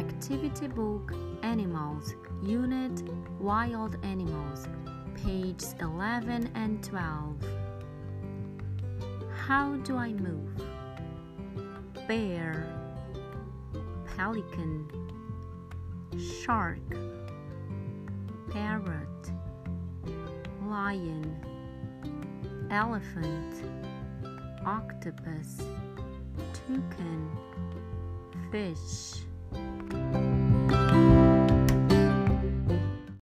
Activity Book Animals, Unit Wild Animals, pages 11 and 12. How do I move? Bear, pelican, shark, parrot, lion, elephant, octopus, toucan, fish.